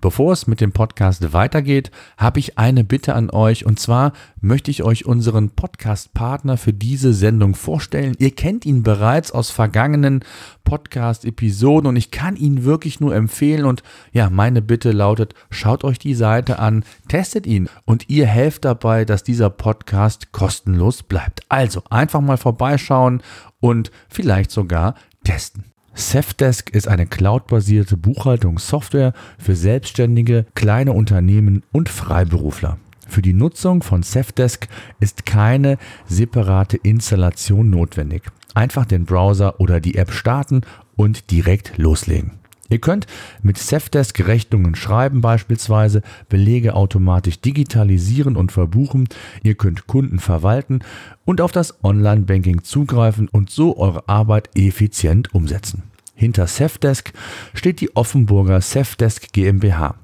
Bevor es mit dem Podcast weitergeht, habe ich eine Bitte an euch und zwar möchte ich euch unseren Podcast-Partner für diese Sendung vorstellen. Ihr kennt ihn bereits aus vergangenen Podcast-Episoden und ich kann ihn wirklich nur empfehlen und ja, meine Bitte lautet, schaut euch die Seite an, testet ihn und ihr helft dabei, dass dieser Podcast kostenlos bleibt. Also einfach mal vorbeischauen und vielleicht sogar testen. Safdesk ist eine cloudbasierte Buchhaltungssoftware für Selbstständige, kleine Unternehmen und Freiberufler. Für die Nutzung von Safdesk ist keine separate Installation notwendig. Einfach den Browser oder die App starten und direkt loslegen. Ihr könnt mit Safdesk Rechnungen schreiben beispielsweise, Belege automatisch digitalisieren und verbuchen, ihr könnt Kunden verwalten und auf das Online-Banking zugreifen und so eure Arbeit effizient umsetzen. Hinter Safdesk steht die Offenburger Safdesk GmbH.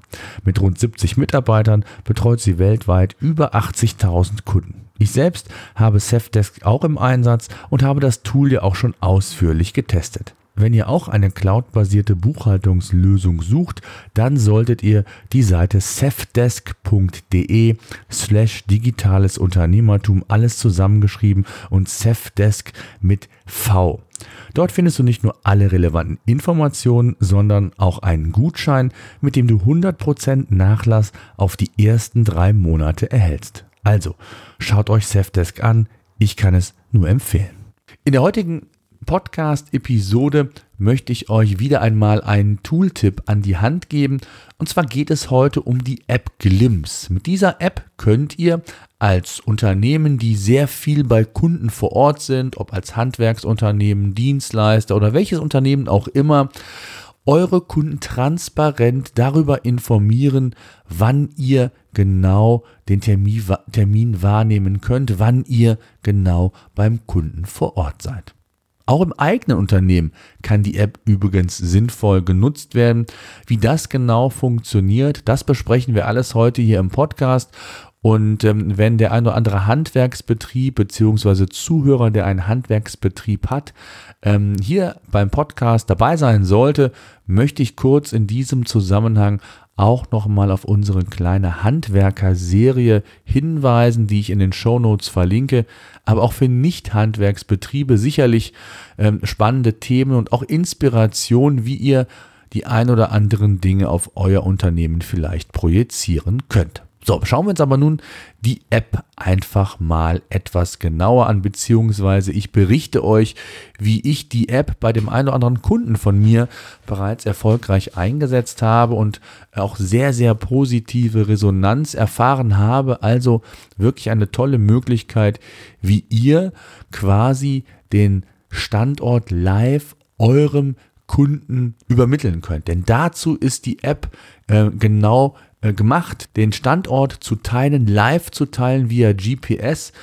Mit rund 70 Mitarbeitern betreut sie weltweit über 80.000 Kunden. Ich selbst habe Safdesk auch im Einsatz und habe das Tool ja auch schon ausführlich getestet. Wenn ihr auch eine cloudbasierte Buchhaltungslösung sucht, dann solltet ihr die Seite cefdesk.de slash digitales Unternehmertum alles zusammengeschrieben und Cefdesk mit V. Dort findest du nicht nur alle relevanten Informationen, sondern auch einen Gutschein, mit dem du 100% Nachlass auf die ersten drei Monate erhältst. Also, schaut euch Cefdesk an, ich kann es nur empfehlen. In der heutigen Podcast-Episode möchte ich euch wieder einmal einen Tooltip an die Hand geben. Und zwar geht es heute um die App Glimpse. Mit dieser App könnt ihr als Unternehmen, die sehr viel bei Kunden vor Ort sind, ob als Handwerksunternehmen, Dienstleister oder welches Unternehmen auch immer, eure Kunden transparent darüber informieren, wann ihr genau den Termin, wahrnehmen könnt, wann ihr genau beim Kunden vor Ort seid. Auch im eigenen Unternehmen kann die App übrigens sinnvoll genutzt werden. Wie das genau funktioniert, das besprechen wir alles heute hier im Podcast. Und ähm, wenn der ein oder andere Handwerksbetrieb beziehungsweise Zuhörer, der einen Handwerksbetrieb hat, ähm, hier beim Podcast dabei sein sollte, möchte ich kurz in diesem Zusammenhang auch nochmal auf unsere kleine Handwerker-Serie hinweisen, die ich in den Shownotes verlinke, aber auch für Nicht-Handwerksbetriebe sicherlich ähm, spannende Themen und auch Inspiration, wie ihr die ein oder anderen Dinge auf euer Unternehmen vielleicht projizieren könnt. So, schauen wir uns aber nun die App einfach mal etwas genauer an, beziehungsweise ich berichte euch, wie ich die App bei dem einen oder anderen Kunden von mir bereits erfolgreich eingesetzt habe und auch sehr, sehr positive Resonanz erfahren habe. Also wirklich eine tolle Möglichkeit, wie ihr quasi den Standort live eurem Kunden übermitteln könnt. Denn dazu ist die App äh, genau äh, gemacht, den Standort zu teilen, live zu teilen via GPS,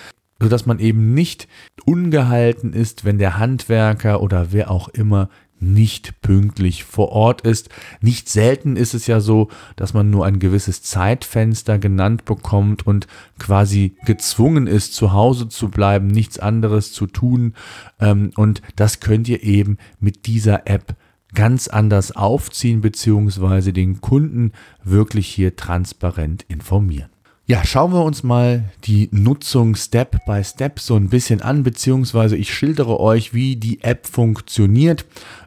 sodass man eben nicht ungehalten ist, wenn der Handwerker oder wer auch immer nicht pünktlich vor Ort ist. Nicht selten ist es ja so, dass man nur ein gewisses Zeitfenster genannt bekommt und quasi gezwungen ist, zu Hause zu bleiben, nichts anderes zu tun. Ähm, und das könnt ihr eben mit dieser App ganz anders aufziehen beziehungsweise den Kunden wirklich hier transparent informieren. Ja, schauen wir uns mal die Nutzung Step by Step so ein bisschen an, beziehungsweise ich schildere euch, wie die App funktioniert.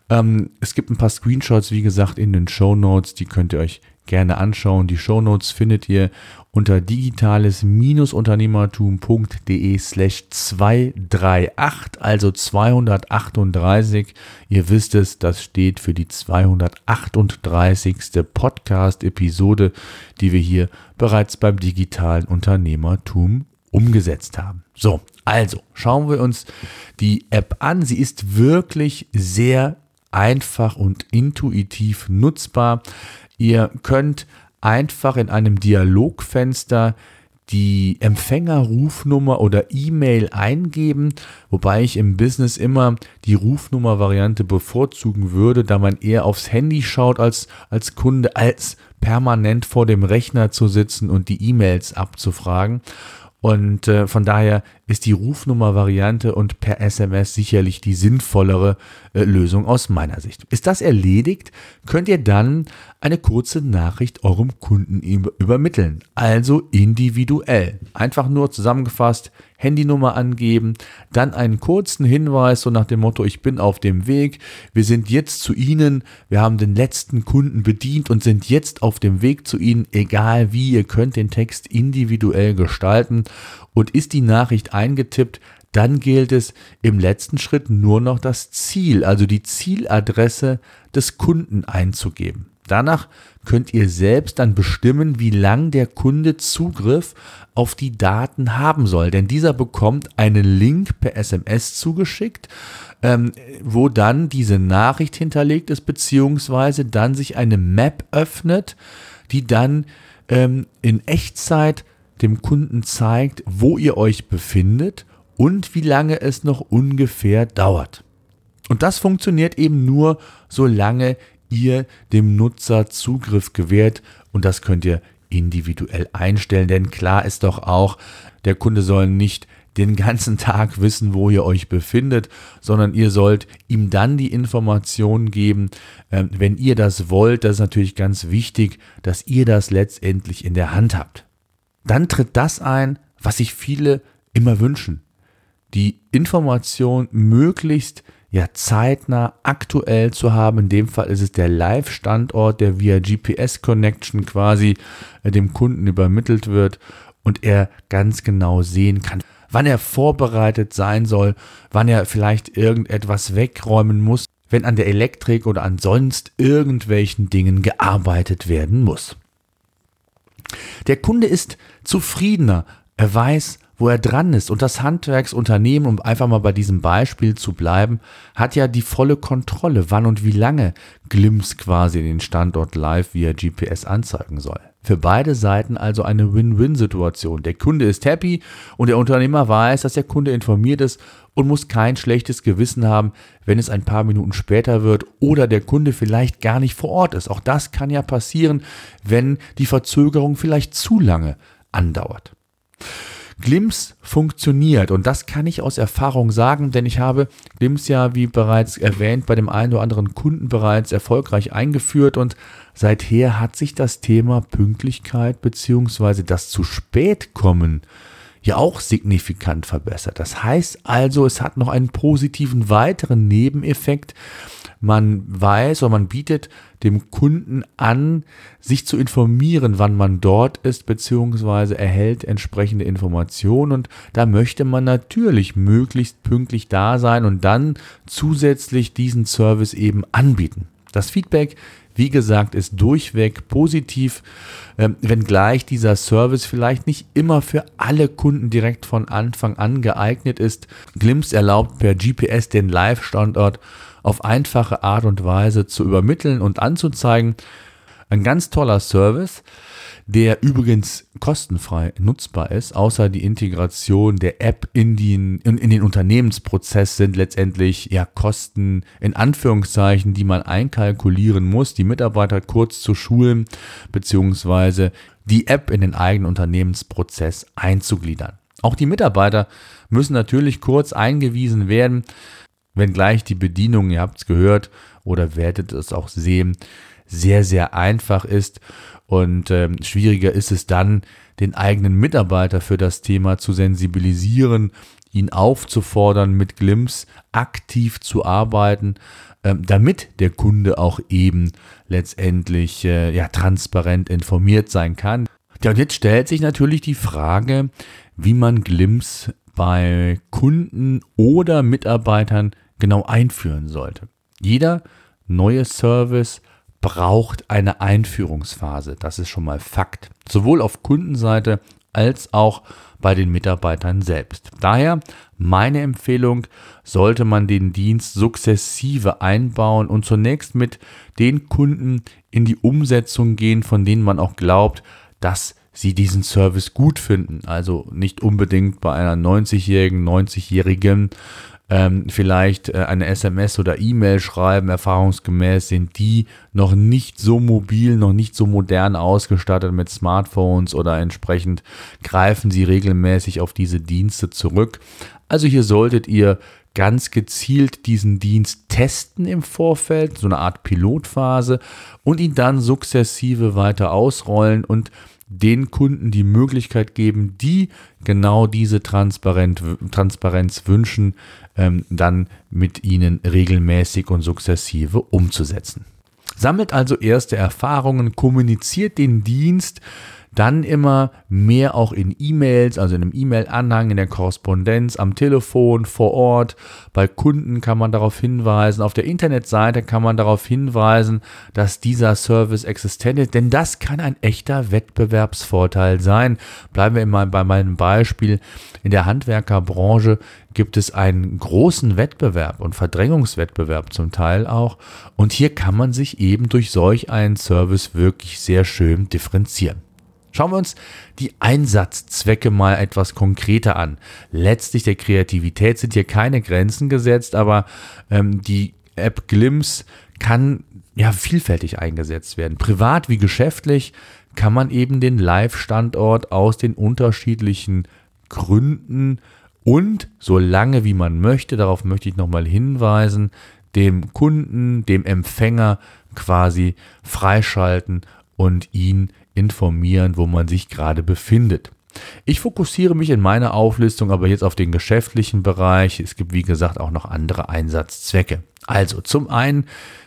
Ähm, es gibt ein paar Screenshots, wie gesagt, in den Show Notes, die könnt ihr euch gerne anschauen. Die Show Notes findet ihr unter digitales-unternehmertum.de slash 238, also 238. Ihr wisst es, das steht für die 238. Podcast-Episode, die wir hier bereits beim digitalen Unternehmertum umgesetzt haben. So, also schauen wir uns die App an. Sie ist wirklich sehr einfach und intuitiv nutzbar. Ihr könnt einfach in einem Dialogfenster die Empfängerrufnummer oder E-Mail eingeben, wobei ich im Business immer die Rufnummer-Variante bevorzugen würde, da man eher aufs Handy schaut als, als Kunde, als permanent vor dem Rechner zu sitzen und die E-Mails abzufragen. Und äh, von daher ist die Rufnummer-Variante und per SMS sicherlich die sinnvollere äh, Lösung aus meiner Sicht. Ist das erledigt, könnt ihr dann eine kurze Nachricht eurem Kunden übermitteln. Also individuell. Einfach nur zusammengefasst, Handynummer angeben, dann einen kurzen Hinweis, so nach dem Motto, ich bin auf dem Weg, wir sind jetzt zu Ihnen, wir haben den letzten Kunden bedient und sind jetzt auf dem Weg zu Ihnen, egal wie, ihr könnt den Text individuell gestalten und ist die Nachricht eingetippt, dann gilt es im letzten Schritt nur noch das Ziel, also die Zieladresse des Kunden einzugeben. Danach könnt ihr selbst dann bestimmen, wie lang der Kunde Zugriff auf die Daten haben soll. Denn dieser bekommt einen Link per SMS zugeschickt, ähm, wo dann diese Nachricht hinterlegt ist, beziehungsweise dann sich eine Map öffnet, die dann ähm, in Echtzeit dem Kunden zeigt, wo ihr euch befindet und wie lange es noch ungefähr dauert. Und das funktioniert eben nur, solange ihr dem Nutzer Zugriff gewährt und das könnt ihr individuell einstellen, denn klar ist doch auch, der Kunde soll nicht den ganzen Tag wissen, wo ihr euch befindet, sondern ihr sollt ihm dann die Informationen geben, ähm, wenn ihr das wollt. Das ist natürlich ganz wichtig, dass ihr das letztendlich in der Hand habt. Dann tritt das ein, was sich viele immer wünschen. Die Information möglichst ja zeitnah aktuell zu haben. In dem Fall ist es der Live-Standort, der via GPS-Connection quasi äh, dem Kunden übermittelt wird und er ganz genau sehen kann, wann er vorbereitet sein soll, wann er vielleicht irgendetwas wegräumen muss, wenn an der Elektrik oder an sonst irgendwelchen Dingen gearbeitet werden muss. Der Kunde ist zufriedener, er weiß, wo er dran ist. Und das Handwerksunternehmen, um einfach mal bei diesem Beispiel zu bleiben, hat ja die volle Kontrolle, wann und wie lange Glimps quasi den Standort live via GPS anzeigen soll. Für beide Seiten also eine Win-Win-Situation. Der Kunde ist happy und der Unternehmer weiß, dass der Kunde informiert ist und muss kein schlechtes Gewissen haben, wenn es ein paar Minuten später wird oder der Kunde vielleicht gar nicht vor Ort ist. Auch das kann ja passieren, wenn die Verzögerung vielleicht zu lange andauert. Glimpse funktioniert und das kann ich aus Erfahrung sagen, denn ich habe Glimpse ja, wie bereits erwähnt, bei dem einen oder anderen Kunden bereits erfolgreich eingeführt und seither hat sich das Thema Pünktlichkeit bzw. das zu spät kommen ja auch signifikant verbessert. Das heißt also, es hat noch einen positiven weiteren Nebeneffekt, man weiß oder man bietet dem Kunden an, sich zu informieren, wann man dort ist, beziehungsweise erhält entsprechende Informationen. Und da möchte man natürlich möglichst pünktlich da sein und dann zusätzlich diesen Service eben anbieten. Das Feedback wie gesagt, ist durchweg positiv, ähm, wenngleich dieser Service vielleicht nicht immer für alle Kunden direkt von Anfang an geeignet ist. Glimpse erlaubt per GPS den Live-Standort auf einfache Art und Weise zu übermitteln und anzuzeigen. Ein ganz toller Service, der übrigens kostenfrei nutzbar ist, außer die Integration der App in den, in, in den Unternehmensprozess sind letztendlich ja Kosten in Anführungszeichen, die man einkalkulieren muss, die Mitarbeiter kurz zu schulen, beziehungsweise die App in den eigenen Unternehmensprozess einzugliedern. Auch die Mitarbeiter müssen natürlich kurz eingewiesen werden, wenngleich die Bedienung, ihr habt es gehört oder werdet es auch sehen, sehr, sehr einfach ist. Und ähm, schwieriger ist es dann, den eigenen Mitarbeiter für das Thema zu sensibilisieren, ihn aufzufordern, mit Glimps aktiv zu arbeiten, ähm, damit der Kunde auch eben letztendlich äh, ja, transparent informiert sein kann. Ja, und jetzt stellt sich natürlich die Frage, wie man Glimps bei Kunden oder Mitarbeitern genau einführen sollte. Jeder neue Service braucht eine Einführungsphase. Das ist schon mal Fakt. Sowohl auf Kundenseite als auch bei den Mitarbeitern selbst. Daher meine Empfehlung, sollte man den Dienst sukzessive einbauen und zunächst mit den Kunden in die Umsetzung gehen, von denen man auch glaubt, dass sie diesen Service gut finden. Also nicht unbedingt bei einer 90-jährigen, 90-jährigen ähm, vielleicht äh, eine SMS oder E-Mail schreiben. Erfahrungsgemäß sind die noch nicht so mobil, noch nicht so modern ausgestattet mit Smartphones oder entsprechend greifen sie regelmäßig auf diese Dienste zurück. Also hier solltet ihr ganz gezielt diesen Dienst testen im Vorfeld, so eine Art Pilotphase und ihn dann sukzessive weiter ausrollen und den Kunden die Möglichkeit geben, die genau diese Transparenz, Transparenz wünschen, ähm, dann mit ihnen regelmäßig und sukzessive umzusetzen. Sammelt also erste Erfahrungen, kommuniziert den Dienst, dann immer mehr auch in E-Mails, also in einem E-Mail-Anhang, in der Korrespondenz, am Telefon, vor Ort. Bei Kunden kann man darauf hinweisen. Auf der Internetseite kann man darauf hinweisen, dass dieser Service existent ist, denn das kann ein echter Wettbewerbsvorteil sein. Bleiben wir immer bei meinem Beispiel. In der Handwerkerbranche gibt es einen großen Wettbewerb und Verdrängungswettbewerb zum Teil auch. Und hier kann man sich eben durch solch einen Service wirklich sehr schön differenzieren. Schauen wir uns die Einsatzzwecke mal etwas konkreter an. Letztlich der Kreativität sind hier keine Grenzen gesetzt, aber ähm, die App Glimpse kann ja vielfältig eingesetzt werden. Privat wie geschäftlich kann man eben den Live-Standort aus den unterschiedlichen Gründen und so lange wie man möchte, darauf möchte ich nochmal hinweisen, dem Kunden, dem Empfänger quasi freischalten und ihn informieren, wo man sich gerade befindet. Ich fokussiere mich in meiner Auflistung aber jetzt auf den geschäftlichen Bereich. Es gibt, wie gesagt, auch noch andere Einsatzzwecke. Also zum einen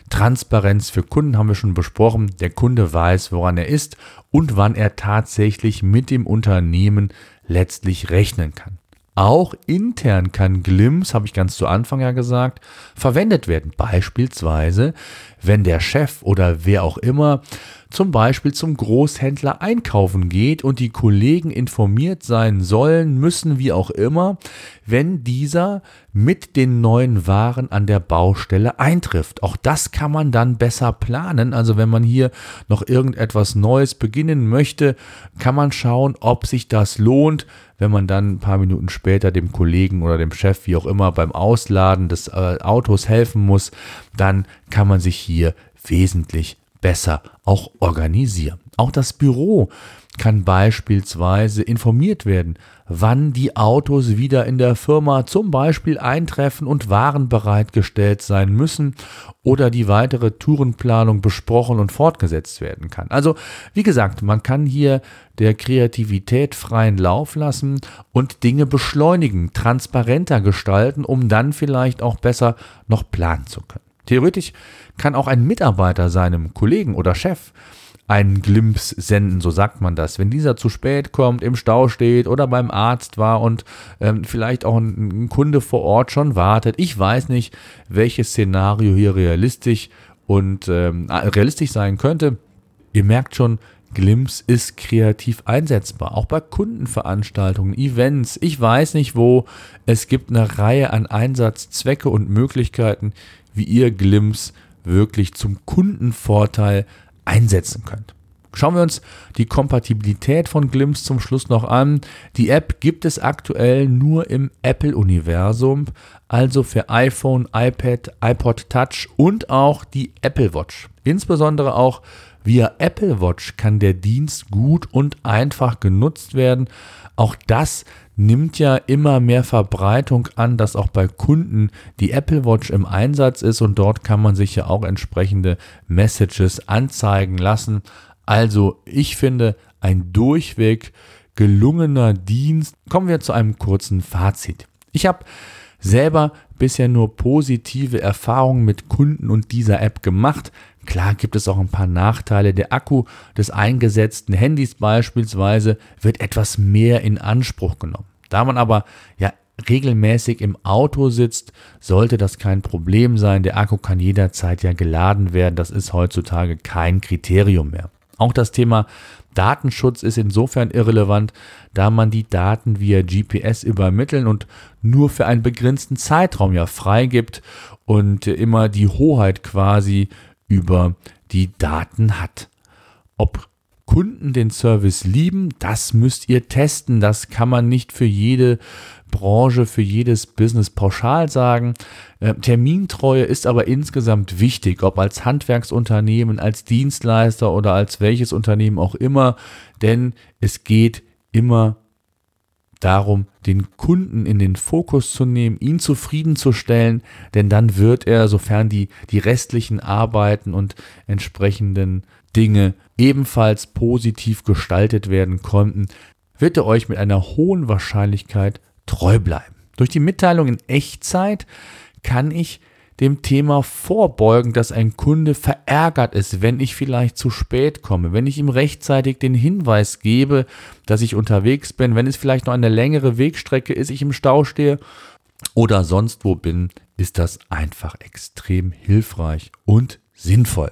Transparenz für Kunden haben wir schon besprochen. Der Kunde weiß, woran er ist und wann er tatsächlich mit dem Unternehmen letztlich rechnen kann. Auch intern kann Glimpse, habe ich ganz zu Anfang ja gesagt, verwendet werden. Beispielsweise, wenn der Chef oder wer auch immer zum Beispiel zum Großhändler einkaufen geht und die Kollegen informiert sein sollen, müssen, wie auch immer, wenn dieser mit den neuen Waren an der Baustelle eintrifft. Auch das kann man dann besser planen. Also wenn man hier noch irgendetwas Neues beginnen möchte, kann man schauen, ob sich das lohnt, wenn man dann ein paar Minuten später dem Kollegen oder dem Chef, wie auch immer, beim Ausladen des äh, Autos helfen muss, dann kann man sich hier wesentlich besser auch organisieren. Auch das Büro kann beispielsweise informiert werden, wann die Autos wieder in der Firma zum Beispiel eintreffen und Waren bereitgestellt sein müssen oder die weitere Tourenplanung besprochen und fortgesetzt werden kann. Also wie gesagt, man kann hier der Kreativität freien Lauf lassen und Dinge beschleunigen, transparenter gestalten, um dann vielleicht auch besser noch planen zu können. Theoretisch kann auch ein Mitarbeiter seinem Kollegen oder Chef einen Glimps senden, so sagt man das. Wenn dieser zu spät kommt, im Stau steht oder beim Arzt war und ähm, vielleicht auch ein, ein, Kunde vor Ort schon wartet. Ich weiß nicht, welches Szenario hier realistisch und ähm, realistisch sein könnte. Ihr merkt schon, Glimps ist kreativ einsetzbar, auch bei Kundenveranstaltungen, Events, ich weiß nicht wo. Es gibt eine Reihe an Einsatzzwecke und Möglichkeiten, wie ihr Glimps wirklich zum Kundenvorteil einsetzen könnt. Schauen wir uns die Kompatibilität von Glimpse zum Schluss noch an. Die App gibt es aktuell nur im Apple-Universum, also für iPhone, iPad, iPod Touch und auch die Apple Watch. Insbesondere auch via Apple Watch kann der Dienst gut und einfach genutzt werden. Auch das nimmt ja immer mehr Verbreitung an, dass auch bei Kunden die Apple Watch im Einsatz ist und dort kann man sich ja auch entsprechende Messages anzeigen lassen. Also ich finde ein durchweg gelungener Dienst. Kommen wir zu einem kurzen Fazit. Ich habe selber bisher nur positive Erfahrungen mit Kunden und dieser App gemacht. Klar gibt es auch ein paar Nachteile. Der Akku des eingesetzten Handys beispielsweise wird etwas mehr in Anspruch genommen. Da man aber ja regelmäßig im Auto sitzt, sollte das kein Problem sein. Der Akku kann jederzeit ja geladen werden. Das ist heutzutage kein Kriterium mehr. Auch das Thema Datenschutz ist insofern irrelevant, da man die Daten via GPS übermitteln und nur für einen begrenzten Zeitraum ja freigibt und immer die Hoheit quasi über die Daten hat. Ob Kunden den Service lieben, das müsst ihr testen. Das kann man nicht für jede Branche, für jedes Business pauschal sagen. Äh, Termintreue ist aber insgesamt wichtig, ob als Handwerksunternehmen, als Dienstleister oder als welches Unternehmen auch immer, denn es geht immer darum, den Kunden in den Fokus zu nehmen, ihn zufriedenzustellen, denn dann wird er, sofern die, die restlichen Arbeiten und entsprechenden Dinge ebenfalls positiv gestaltet werden konnten, wird er euch mit einer hohen Wahrscheinlichkeit treu bleiben. Durch die Mitteilung in Echtzeit kann ich dem Thema vorbeugen, dass ein Kunde verärgert ist, wenn ich vielleicht zu spät komme, wenn ich ihm rechtzeitig den Hinweis gebe, dass ich unterwegs bin, wenn es vielleicht noch eine längere Wegstrecke ist, ich im Stau stehe oder sonst wo bin, ist das einfach extrem hilfreich und sinnvoll.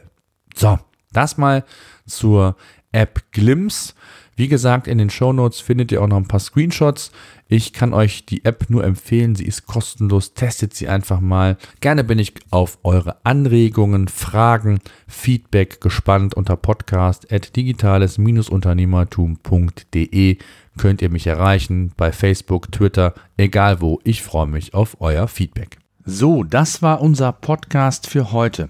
So, das mal zur App Glimpse. Wie gesagt, in den Show Notes findet ihr auch noch ein paar Screenshots. Ich kann euch die App nur empfehlen. Sie ist kostenlos. Testet sie einfach mal. Gerne bin ich auf eure Anregungen, Fragen, Feedback gespannt unter podcast at digitales-unternehmertum.de könnt ihr mich erreichen bei Facebook, Twitter, egal wo. Ich freue mich auf euer Feedback. So, das war unser Podcast für heute.